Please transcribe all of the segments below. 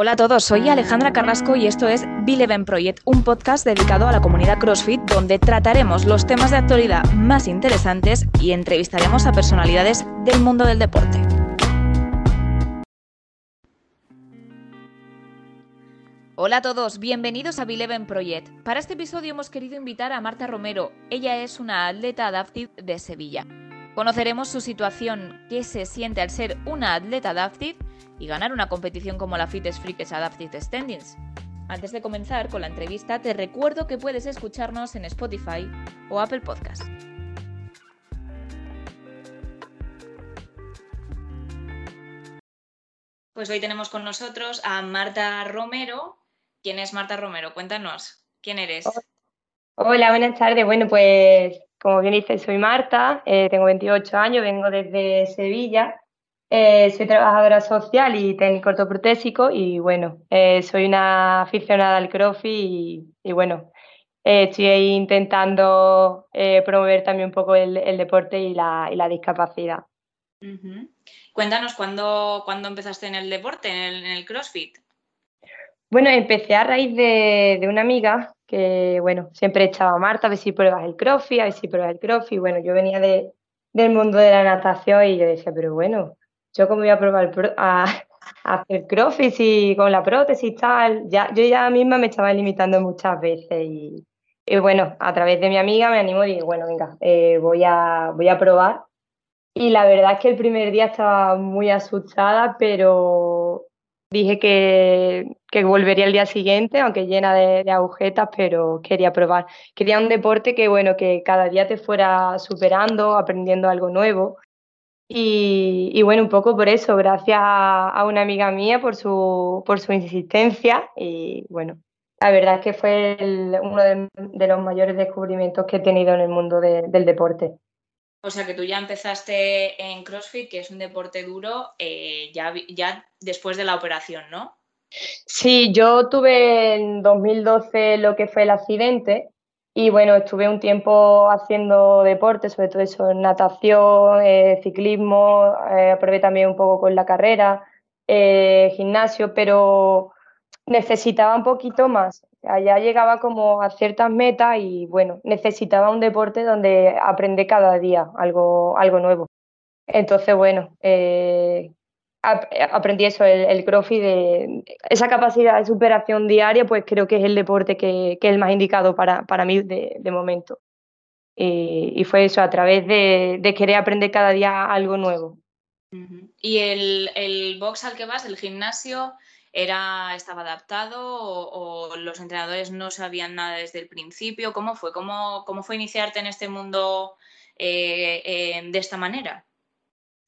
Hola a todos, soy Alejandra Carrasco y esto es Bileven Project, un podcast dedicado a la comunidad CrossFit donde trataremos los temas de actualidad más interesantes y entrevistaremos a personalidades del mundo del deporte. Hola a todos, bienvenidos a Bileven Project. Para este episodio hemos querido invitar a Marta Romero. Ella es una atleta adaptive de Sevilla. Conoceremos su situación, qué se siente al ser una atleta adaptive y ganar una competición como la Fitness Freaks Adaptive Standings. Antes de comenzar con la entrevista, te recuerdo que puedes escucharnos en Spotify o Apple Podcast. Pues hoy tenemos con nosotros a Marta Romero. ¿Quién es Marta Romero? Cuéntanos, ¿quién eres? Hola, buenas tardes. Bueno, pues como bien dices, soy Marta, eh, tengo 28 años, vengo desde Sevilla eh, soy trabajadora social y técnico ortoprotésico y bueno, eh, soy una aficionada al crossfit y, bueno, eh, estoy ahí intentando promover también un poco el, deporte y la, discapacidad. Cuéntanos, ¿cuándo, empezaste en el deporte, en el, CrossFit? Bueno, empecé a raíz de, una amiga que, bueno, siempre echaba Marta, a ver si pruebas el CrossFit, a ver si pruebas el CrossFit. Bueno, yo venía de, del mundo de la natación y yo decía, pero bueno, yo como voy a probar a, hacer crossfit y con la prótesis y tal, ya, yo ya misma me estaba limitando muchas veces y, bueno, a través de mi amiga me animó y dije, bueno, venga, eh, voy, a, voy a probar. Y la verdad es que el primer día estaba muy asustada, pero dije que, volvería el día siguiente, aunque llena de, agujetas, pero quería probar. Quería un deporte que, bueno, que cada día te fuera superando, aprendiendo algo nuevo. Y, bueno, un poco por eso, gracias a, una amiga mía por su, por su insistencia y bueno, la verdad es que fue uno de, los mayores descubrimientos que he tenido en el mundo del deporte. O sea que tú ya empezaste en CrossFit, que es un deporte duro, eh, ya, ya después de la operación, ¿no? Sí, yo tuve en 2012 lo que fue el accidente y bueno, estuve un tiempo haciendo deporte, sobre todo eso, natación, eh, ciclismo, eh, probé también un poco con la carrera, eh, gimnasio, pero necesitaba un poquito más. Allá llegaba como a ciertas metas y bueno, necesitaba un deporte donde aprender cada día algo, algo nuevo. Entonces, bueno, eh, aprendí eso, el, el de esa capacidad de superación diaria, pues creo que es el deporte que, es el más indicado para, para mí de, momento. Y, fue eso, a través de, querer aprender cada día algo nuevo. ¿Y el, box al que vas, el gimnasio, era, estaba adaptado o, los entrenadores no sabían nada desde el principio? ¿Cómo fue? ¿Cómo, cómo fue iniciarte en este mundo eh, eh, de esta manera?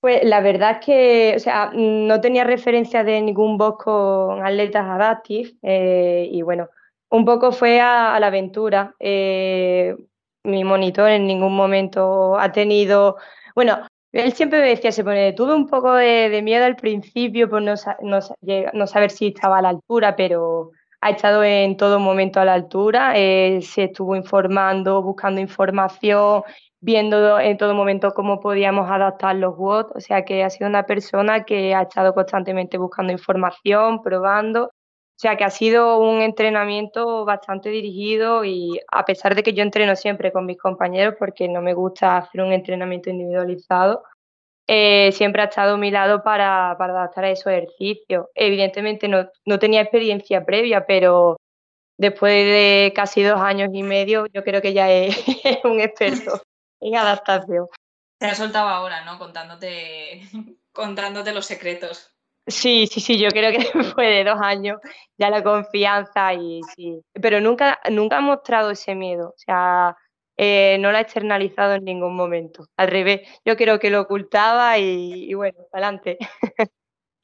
Pues la verdad es que, o sea, no tenía referencia de ningún box con atletas adaptive eh, y bueno, un poco fue a, la aventura. Eh, mi monitor en ningún momento ha tenido, bueno, él siempre me decía, se pone, tuve un poco de, miedo al principio por no, no, saber si estaba a la altura, pero ha estado en todo momento a la altura, eh, se estuvo informando, buscando información, viendo en todo momento cómo podíamos adaptar los WOD, o sea que ha sido una persona que ha estado constantemente buscando información, probando, o sea que ha sido un entrenamiento bastante dirigido y a pesar de que yo entreno siempre con mis compañeros porque no me gusta hacer un entrenamiento individualizado, eh, siempre ha estado a mi lado para, para adaptar a esos ejercicios. Evidentemente no, no tenía experiencia previa, pero después de casi dos años y medio yo creo que ya es un experto en adaptación. Te ha soltado ahora, ¿no? Contándote, contándote los secretos. Sí, sí, sí, yo creo que después de dos años ya la confianza y sí. Pero nunca, nunca ha mostrado ese miedo. O sea, eh, no la ha externalizado en ningún momento. Al revés, yo creo que lo ocultaba y, bueno, adelante.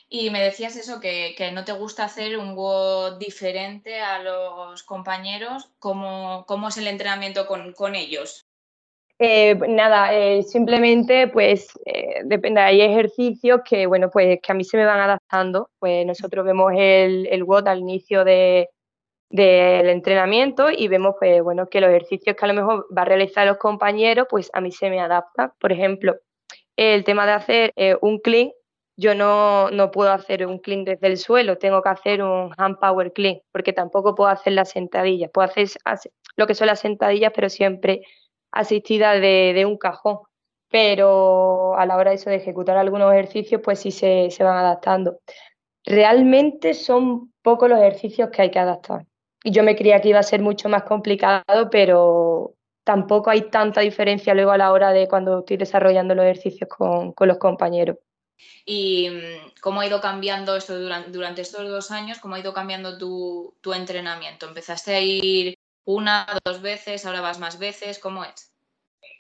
Y me decías eso, que, no te gusta hacer un WOD diferente a los compañeros. ¿Cómo, cómo es el entrenamiento con, con ellos? Eh, nada, eh, simplemente pues eh, depende, hay ejercicios que bueno pues que a mí se me van adaptando, pues nosotros vemos el, el WOD al inicio de, del entrenamiento y vemos pues bueno que los ejercicios que a lo mejor va a realizar los compañeros pues a mí se me adapta, por ejemplo el tema de hacer un clean yo no, no, puedo hacer un clean desde el suelo, tengo que hacer un hand power clean, porque tampoco puedo hacer las sentadillas. Puedo hacer lo que son las sentadillas, pero siempre asistida de, de un cajón. Pero a la hora de eso de ejecutar algunos ejercicios, pues sí se, se van adaptando. Realmente son pocos los ejercicios que hay que adaptar. Y yo me creía que iba a ser mucho más complicado, pero tampoco hay tanta diferencia luego a la hora de cuando estoy desarrollando los ejercicios con, con los compañeros. ¿Y mm, cómo ha ido cambiando esto durante, durante estos dos años? ¿Cómo ha ido cambiando tu, tu, entrenamiento? ¿Empezaste a ir una, dos veces, ahora vas más veces? ¿Cómo es?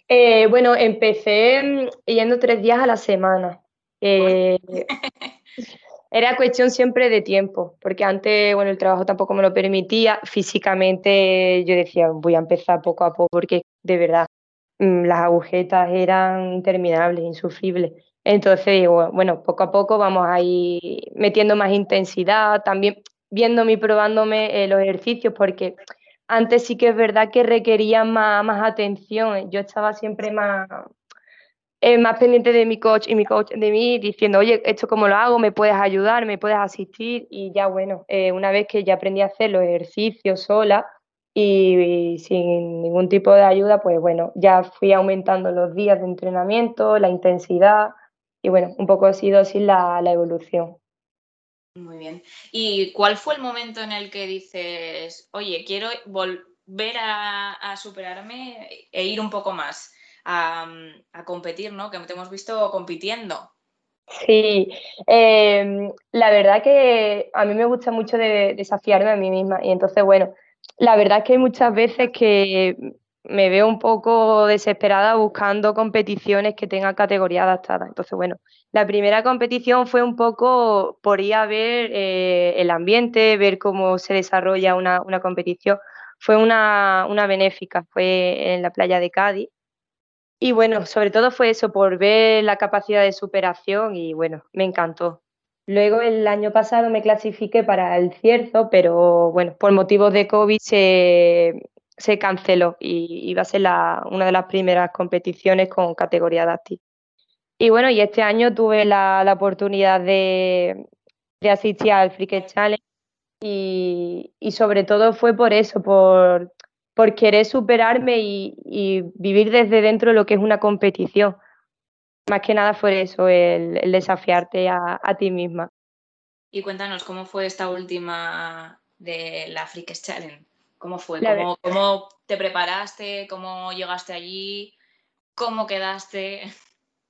Eh, bueno, empecé mm, yendo tres días a la semana. Eh, era cuestión siempre de tiempo, porque antes, bueno, el trabajo tampoco me lo permitía. Físicamente yo decía, voy a empezar poco a poco, porque de verdad mm, las agujetas eran interminables, insufribles. Entonces digo, bueno, poco a poco vamos a ir metiendo más intensidad, también viéndome y probándome eh, los ejercicios, porque antes sí que es verdad que requería más, más atención. Yo estaba siempre más, eh, más pendiente de mi coach y mi coach de mí, diciendo, oye, esto cómo lo hago, me puedes ayudar, me puedes asistir. Y ya bueno, eh, una vez que ya aprendí a hacer los ejercicios sola y, y, sin ningún tipo de ayuda, pues bueno, ya fui aumentando los días de entrenamiento, la intensidad y bueno, un poco ha sido así la, la evolución. Muy bien. ¿Y cuál fue el momento en el que dices, oye, quiero volver a, superarme e ir un poco más a, a, competir, ¿no? Que te hemos visto compitiendo. Sí, eh, la verdad que a mí me gusta mucho de, desafiarme a mí misma y entonces, bueno, la verdad es que hay muchas veces que me veo un poco desesperada buscando competiciones que tengan categoría adaptada. Entonces, bueno, la primera competición fue un poco por ir a ver eh, el ambiente, ver cómo se desarrolla una, una competición. Fue una, una, benéfica, fue en la playa de Cádiz. Y bueno, sobre todo fue eso, por ver la capacidad de superación y bueno, me encantó. Luego el año pasado me clasifiqué para el cierzo, pero bueno, por motivos de COVID se, se canceló y iba a ser una de las primeras competiciones con categoría adaptiva. Y bueno, y este año tuve la, oportunidad de, de, asistir al Freak Challenge y, sobre todo fue por eso, por, querer superarme y, vivir desde dentro lo que es una competición. Más que nada fue eso, el, desafiarte a, a, ti misma. Y cuéntanos, ¿cómo fue esta última de la Freak Challenge? ¿Cómo fue? ¿Cómo, ¿Cómo, te preparaste? ¿Cómo llegaste allí? ¿Cómo quedaste?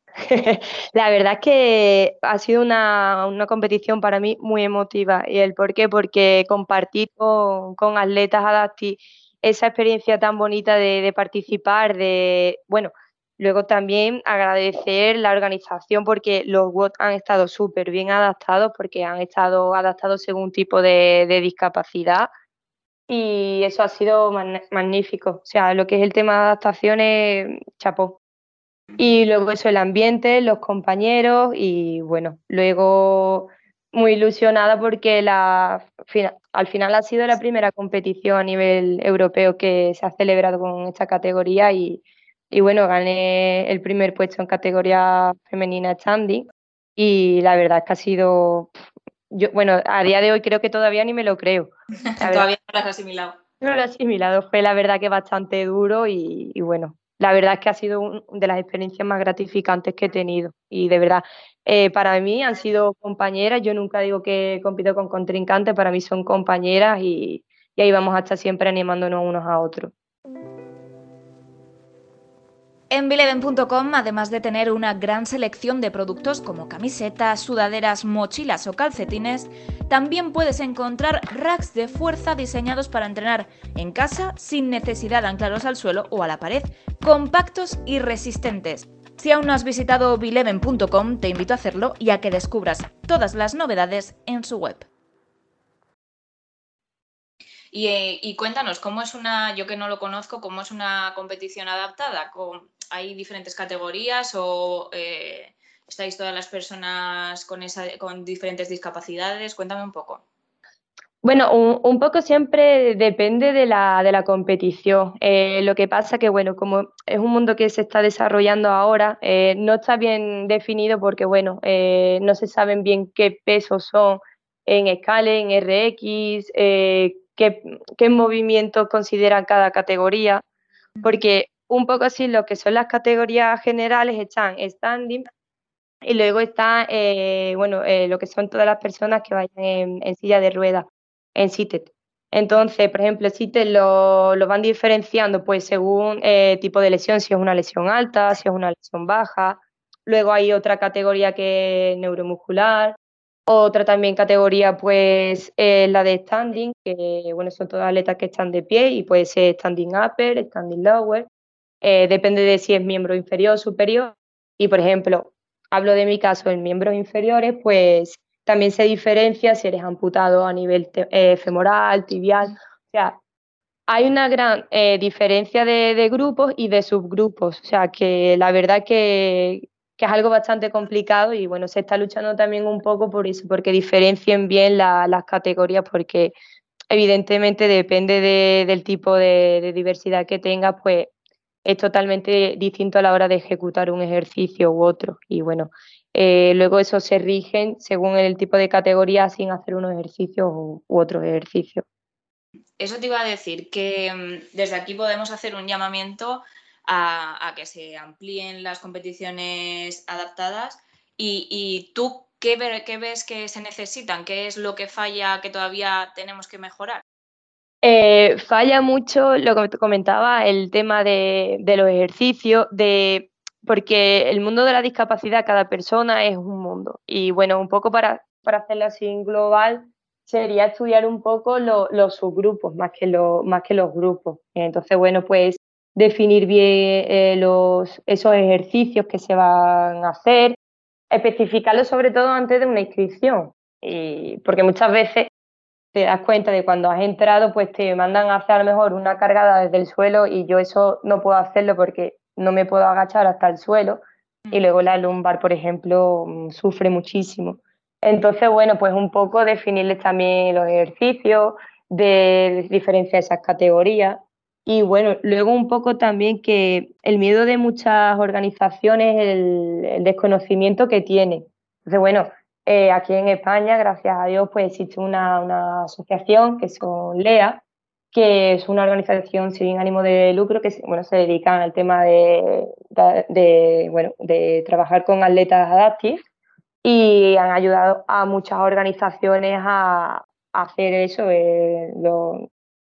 La verdad es que ha sido una, una, competición para mí muy emotiva. ¿Y el por qué? Porque compartir con, con atletas adapti esa experiencia tan bonita de, de, participar, de, bueno, luego también agradecer la organización porque los WOT han estado súper bien adaptados, porque han estado adaptados según tipo de, de discapacidad y eso ha sido magnífico. O sea, lo que es el tema de adaptaciones, chapó. Y luego eso, el ambiente, los compañeros y bueno, luego muy ilusionada porque la, al final ha sido la primera competición a nivel europeo que se ha celebrado con esta categoría y, y bueno, gané el primer puesto en categoría femenina standing y la verdad es que ha sido yo, bueno, a día de hoy creo que todavía ni me lo creo. todavía no lo has asimilado. No lo he asimilado, fue la verdad que bastante duro y, y bueno, la verdad es que ha sido una de las experiencias más gratificantes que he tenido y de verdad, eh, para mí han sido compañeras, yo nunca digo que compito con contrincantes, para mí son compañeras y, y ahí vamos a estar siempre animándonos unos a otros. En Bileven.com, además de tener una gran selección de productos como camisetas, sudaderas, mochilas o calcetines, también puedes encontrar racks de fuerza diseñados para entrenar en casa sin necesidad de anclarlos al suelo o a la pared, compactos y resistentes. Si aún no has visitado Bileven.com, te invito a hacerlo y a que descubras todas las novedades en su web. Y, eh, y, cuéntanos, ¿cómo es una, yo que no lo conozco, cómo es una competición adaptada? ¿Hay diferentes categorías o eh, estáis todas las personas con, esa, con diferentes discapacidades? Cuéntame un poco. Bueno, un, poco siempre depende de la, de la competición. Eh, lo que pasa que, bueno, como es un mundo que se está desarrollando ahora, eh, no está bien definido porque, bueno, eh, no se saben bien qué pesos son en escala, en RX, qué, qué movimientos consideran cada categoría, porque un poco así lo que son las categorías generales están standing y luego está, bueno, lo que son todas las personas que vayan en, silla de ruedas en CITET. Entonces, por ejemplo, CITET lo, lo van diferenciando pues según eh, tipo de lesión, si es una lesión alta, si es una lesión baja. Luego hay otra categoría que es neuromuscular, otra también categoría pues es la de standing, que bueno, son todas atletas que están de pie y puede ser standing upper, standing lower. Eh, depende de si es miembro inferior o superior. Y por ejemplo, hablo de mi caso en miembros inferiores, pues también se diferencia si eres amputado a nivel eh, femoral, tibial. O sea, hay una gran eh, diferencia de, grupos y de subgrupos. O sea, que la verdad que, que, es algo bastante complicado y bueno, se está luchando también un poco por eso, porque diferencien bien las categorías, porque evidentemente depende del tipo de, de diversidad que tengas, pues es totalmente distinto a la hora de ejecutar un ejercicio u otro. Y bueno, eh, luego eso se rigen según el tipo de categoría sin hacer unos ejercicios u, otros ejercicios. Eso te iba a decir, que mm, desde aquí podemos hacer un llamamiento a, que se amplíen las competiciones adaptadas y, tú, ¿qué, ves que se necesitan? ¿Qué es lo que falla que todavía tenemos que mejorar? Eh, falla mucho lo que comentaba, el tema de, de los ejercicios, de porque el mundo de la discapacidad, cada persona es un mundo. Y bueno, un poco para, para hacerlo así en global, sería estudiar un poco los subgrupos más que, más que los grupos. Entonces, bueno, pues definir bien eh, los, esos ejercicios que se van a hacer, especificarlos sobre todo antes de una inscripción. Y, porque muchas veces te das cuenta de cuando has entrado, pues te mandan a hacer a lo mejor una cargada desde el suelo y yo eso no puedo hacerlo porque no me puedo agachar hasta el suelo y luego la lumbar, por ejemplo, mm, sufre muchísimo. Entonces, bueno, pues un poco definirles también los ejercicios, de diferenciar esas categorías y bueno, luego un poco también que el miedo de muchas organizaciones, el, el desconocimiento que tienen. Entonces, bueno, eh, aquí en España, gracias a Dios, pues existe una, una asociación que son LEA, que es una organización sin ánimo de lucro que bueno, se dedica al tema de, bueno, de trabajar con atletas adaptive y han ayudado a muchas organizaciones a, hacer eso, eh,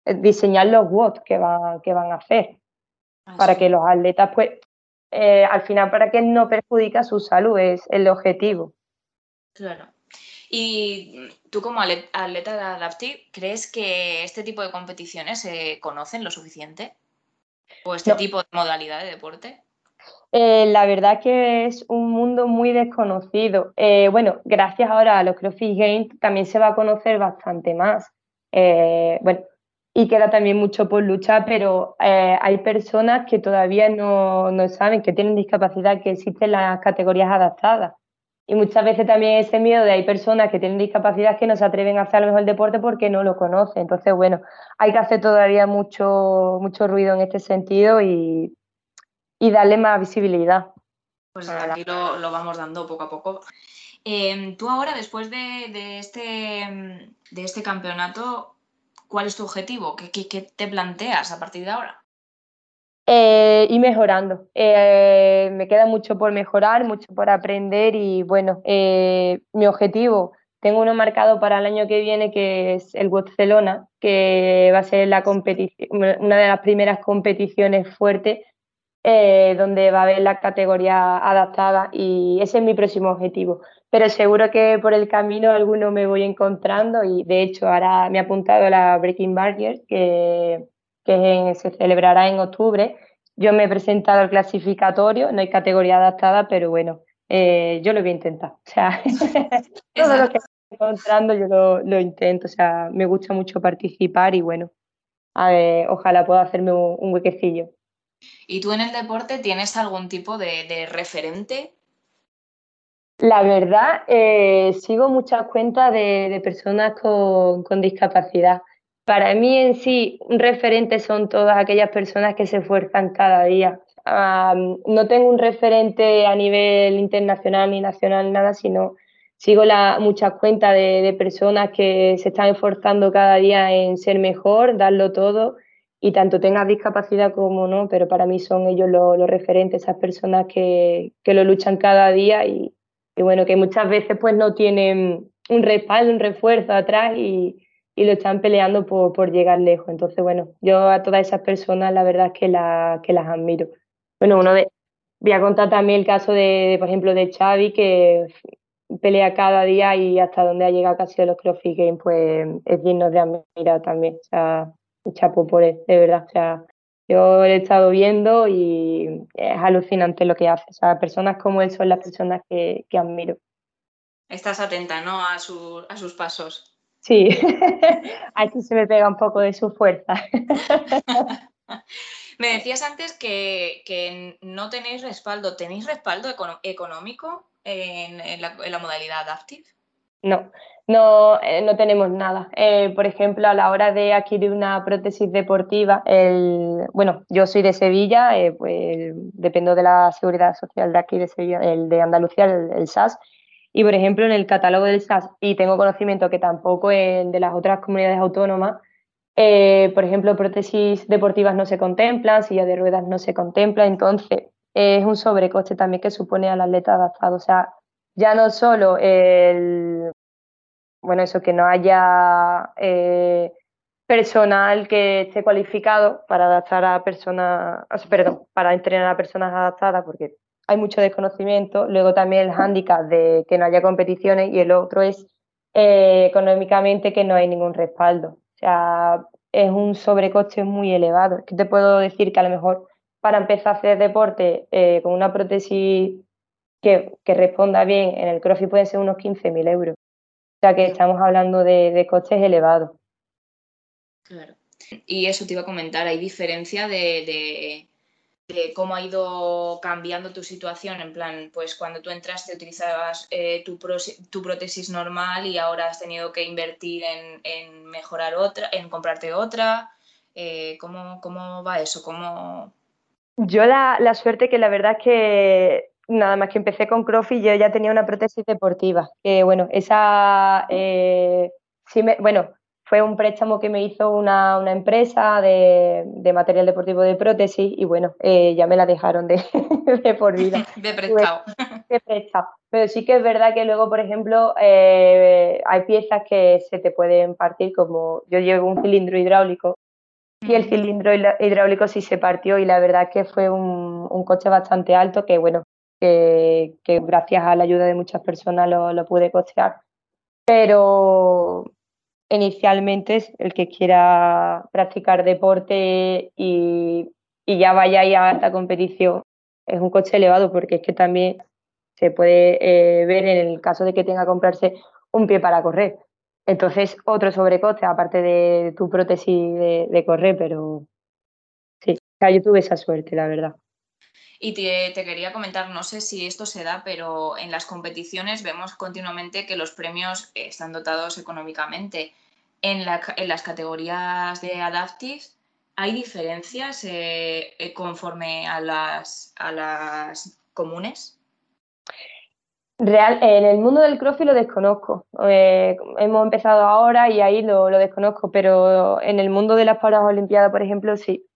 diseñar los WOT que van, que van a hacer ah, para que los atletas, pues, eh, al final, para que no perjudique su salud, es el objetivo. Claro. Y tú como atleta de Adaptive, ¿crees que este tipo de competiciones se conocen lo suficiente? ¿O este tipo de modalidad de deporte? Eh, la verdad que es un mundo muy desconocido. Eh, bueno, gracias ahora a los CrossFit Games también se va a conocer bastante más. Eh, bueno, y queda también mucho por luchar, pero hay personas que todavía no, no, saben que tienen discapacidad, que existen las categorías adaptadas. Y muchas veces también ese miedo de hay personas que tienen discapacidad que no se atreven a hacer a lo mejor el deporte porque no lo conocen. Entonces, bueno, hay que hacer todavía mucho, mucho ruido en este sentido y, darle más visibilidad. Pues aquí lo, vamos dando poco a poco. Em, tú ahora, después de, este, de este campeonato, ¿cuál es tu objetivo? ¿Qué, qué te planteas a partir de ahora? Eh, y mejorando. Eh, me queda mucho por mejorar, mucho por aprender y bueno, eh, mi objetivo, tengo uno marcado para el año que viene que es el Barcelona, que va a ser la una de las primeras competiciones fuertes eh, donde va a haber la categoría adaptada y ese es mi próximo objetivo. Pero seguro que por el camino alguno me voy encontrando y de hecho ahora me ha apuntado la Breaking Barrier que que se celebrará en octubre. Yo me he presentado al clasificatorio, no hay categoría adaptada, pero bueno, eh, yo lo voy a intentar. O sea, todo lo que estoy encontrando yo lo, intento. O sea, me gusta mucho participar y bueno, a ver, ojalá pueda hacerme un, huequecillo. ¿Y tú en el deporte tienes algún tipo de, referente La verdad, eh, sigo muchas cuentas de, personas con, discapacidad. Para mí en sí, un referente son todas aquellas personas que se esfuerzan cada día. no tengo un referente a nivel internacional ni nacional, nada, sino sigo la, muchas cuentas de, personas que se están esforzando cada día en ser mejor, darlo todo, y tanto tengas discapacidad como no, pero para mí son ellos los, referentes, esas personas que, lo luchan cada día y, bueno, que muchas veces pues no tienen un respaldo, un refuerzo atrás y, lo están peleando por, llegar lejos. Entonces, bueno, yo a todas esas personas la verdad es que, que las admiro. Bueno, uno de, voy a contar también el caso de, por ejemplo, de Xavi, que pelea cada día y hasta donde ha llegado casi de los CrossFit Games, pues es digno de admirar también. O sea, chapo por él, de verdad. O sea, yo he estado viendo y es alucinante lo que hace. O sea, personas como él son las personas que, admiro. Estás atenta, ¿no? A, a sus pasos. Sí, aquí se me pega un poco de su fuerza. me decías antes que, no tenéis respaldo. ¿Tenéis respaldo económico en, la, modalidad Adaptive? No, no, eh, no tenemos nada. Eh, por ejemplo, a la hora de adquirir una prótesis deportiva, el, bueno, yo soy de Sevilla, eh, pues dependo de la seguridad social de aquí de Sevilla, el de Andalucía, el, SAS, y por ejemplo en el catálogo del SAS, y tengo conocimiento que tampoco en de las otras comunidades autónomas, por ejemplo, prótesis deportivas no se contemplan, silla de ruedas no se contempla, entonces es un sobrecoste también que supone al atleta adaptado. O sea, ya no solo el, bueno, eso, que no haya eh, personal que esté cualificado para adaptar a personas, perdón, para entrenar a personas adaptadas, porque hay mucho desconocimiento. Luego también el hándicap de que no haya competiciones y el otro es eh, económicamente que no hay ningún respaldo. O sea, es un sobrecoste muy elevado. Que te puedo decir que a lo mejor para empezar a hacer deporte eh, con una prótesis que, responda bien en el CrossFit puede ser unos 15.000 euros. O sea que estamos hablando de, costes elevados. Claro. Y eso te iba a comentar, hay diferencia de, cómo ha ido cambiando tu situación. En plan, pues cuando tú entraste utilizabas eh, tu, prótesis normal y ahora has tenido que invertir en, mejorar otra, en comprarte otra. Eh, ¿cómo, ¿Cómo va eso? ¿Cómo, yo la, la, suerte que la verdad es que nada más que empecé con CrossFit yo ya tenía una prótesis deportiva. Que bueno, esa eh, sí me, bueno, fue un préstamo que me hizo una, empresa de, material deportivo de prótesis y bueno, eh, ya me la dejaron de, por vida. De prestado. De prestado. Pero sí que es verdad que luego, por ejemplo, eh, hay piezas que se te pueden partir, como yo llevo un cilindro hidráulico y el cilindro hidráulico sí se partió y la verdad que fue un, coche bastante alto que, bueno, que, gracias a la ayuda de muchas personas lo, pude costear. Pero inicialmente el que quiera practicar deporte y, ya vaya a esta competición es un coche elevado porque es que también se puede eh, ver en el caso de que tenga que comprarse un pie para correr entonces, otro sobrecoste, aparte de tu prótesis de, correr, pero sí, o sea, yo tuve esa suerte, la verdad. Y te, quería comentar, no sé si esto se da, pero en las competiciones vemos continuamente que los premios están dotados económicamente. En, las categorías de Adaptive, ¿hay diferencias eh, eh, conforme a las, a las comunes? Real, en el mundo del crossfit lo desconozco. Eh, hemos empezado ahora y ahí lo, desconozco, pero en el mundo de las Olimpiadas, por ejemplo, sí.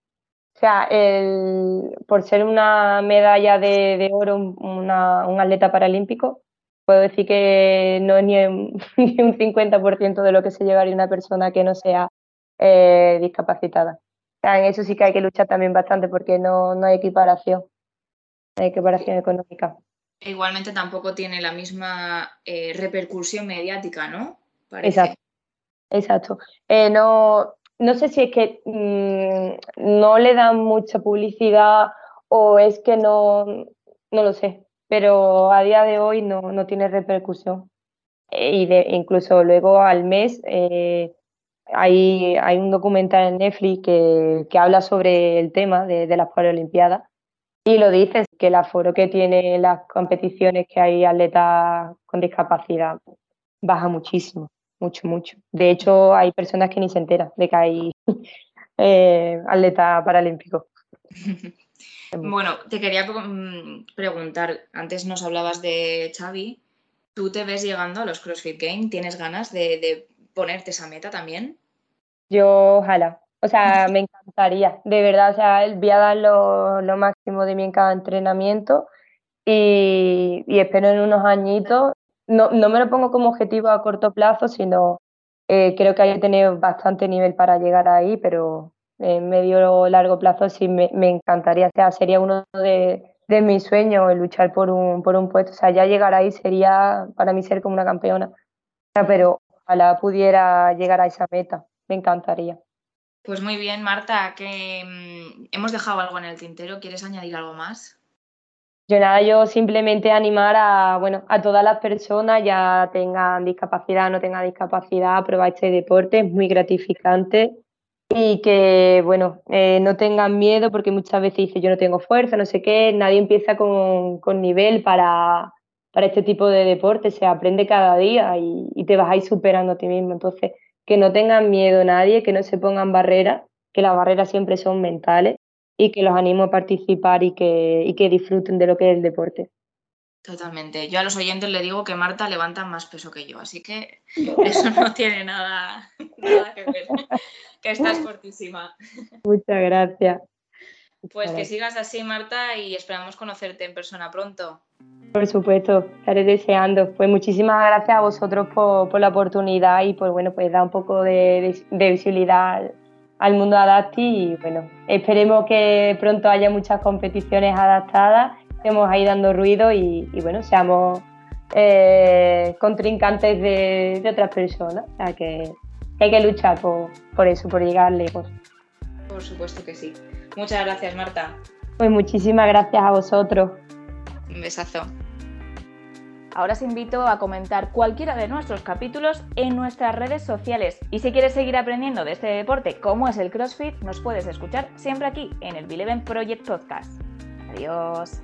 O sea, el, por ser una medalla de, oro, un atleta paralímpico, puedo decir que no es ni un, ni un 50% de lo que se llevaría una persona que no sea eh, discapacitada. O sea, en eso sí que hay que luchar también bastante porque no, no hay equiparación, no hay equiparación económica igualmente tampoco tiene la misma eh, repercusión mediática, ¿no? Exacto. Exacto. Eh, no, no sé si es que mm, no le dan mucha publicidad o es que no, no lo sé, pero a día de hoy no, tiene repercusión. Eh, y de, incluso luego al mes hay, hay un documental en Netflix que, habla sobre el tema de, de las Paralimpiadas Y lo dices, que el aforo que tiene las competiciones que hay atletas con discapacidad baja muchísimo, mucho, mucho. De hecho, hay personas que ni se enteran de que hay eh, atletas paralímpicos. Bueno, te quería mm, preguntar, antes nos hablabas de Xavi, ¿tú te ves llegando a los CrossFit Games? ¿Tienes ganas de, ponerte esa meta también? Yo ojalá, o sea, me encantaría, de verdad, o sea, voy a dar lo, máximo de mí en cada entrenamiento y, espero en unos añitos, no, me lo pongo como objetivo a corto plazo, sino eh, creo que hay que tener bastante nivel para llegar ahí, pero en medio o largo plazo sí me, encantaría. O sea, sería uno de, mis sueños luchar por un, por un puesto. O sea, ya llegar ahí sería para mí ser como una campeona. pero ojalá pudiera llegar a esa meta. Me encantaría. Pues muy bien, Marta, que mm, hemos dejado algo en el tintero. ¿Quieres añadir algo más? Yo nada, yo simplemente animar a, bueno, a todas las personas, ya tengan discapacidad, no tengan discapacidad, a probar este deporte, es muy gratificante y que, bueno, eh, no tengan miedo porque muchas veces dice yo no tengo fuerza, no sé qué, nadie empieza con, nivel para, para, este tipo de deporte, se aprende cada día y, te vas a ir superando a ti mismo. Entonces, que no tengan miedo nadie, que no se pongan barreras, que las barreras siempre son mentales y que los animo a participar y que, y que disfruten de lo que es el deporte. Totalmente. Yo a los oyentes le digo que Marta levanta más peso que yo, así que eso no tiene nada, que ver. Que estás fortísima. Muchas gracias. Pues que sigas así, Marta, y esperamos conocerte en persona pronto. Por supuesto, estaré deseando. Pues muchísimas gracias a vosotros por, la oportunidad y por bueno, pues dar un poco de, visibilidad al mundo Adapti y bueno, esperemos que pronto haya muchas competiciones adaptadas estemos ahí dando ruido y, bueno, seamos eh, contrincantes de, otras personas. O sea, que, hay que luchar por, por, eso, por llegar lejos. Por supuesto que sí. Muchas gracias, Marta. Pues muchísimas gracias a vosotros. Un besazo. Ahora os invito a comentar cualquiera de nuestros capítulos en nuestras redes sociales. Y si quieres seguir aprendiendo de este deporte como es el CrossFit, nos puedes escuchar siempre aquí en el Bileven Project Podcast. Adiós.